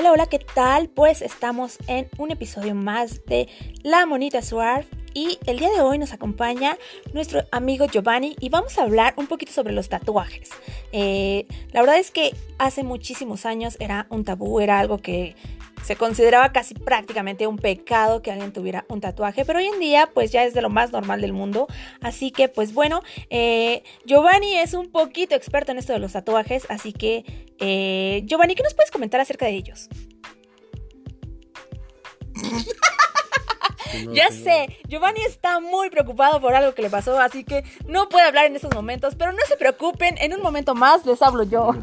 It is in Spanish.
Hola, hola, ¿qué tal? Pues estamos en un episodio más de La Monita Swarf y el día de hoy nos acompaña nuestro amigo Giovanni y vamos a hablar un poquito sobre los tatuajes. Eh, la verdad es que hace muchísimos años era un tabú, era algo que se consideraba casi prácticamente un pecado que alguien tuviera un tatuaje, pero hoy en día pues ya es de lo más normal del mundo. Así que pues bueno, eh, Giovanni es un poquito experto en esto de los tatuajes, así que eh, Giovanni, ¿qué nos puedes comentar acerca de ellos? ya sé, Giovanni está muy preocupado por algo que le pasó, así que no puede hablar en estos momentos, pero no se preocupen, en un momento más les hablo yo.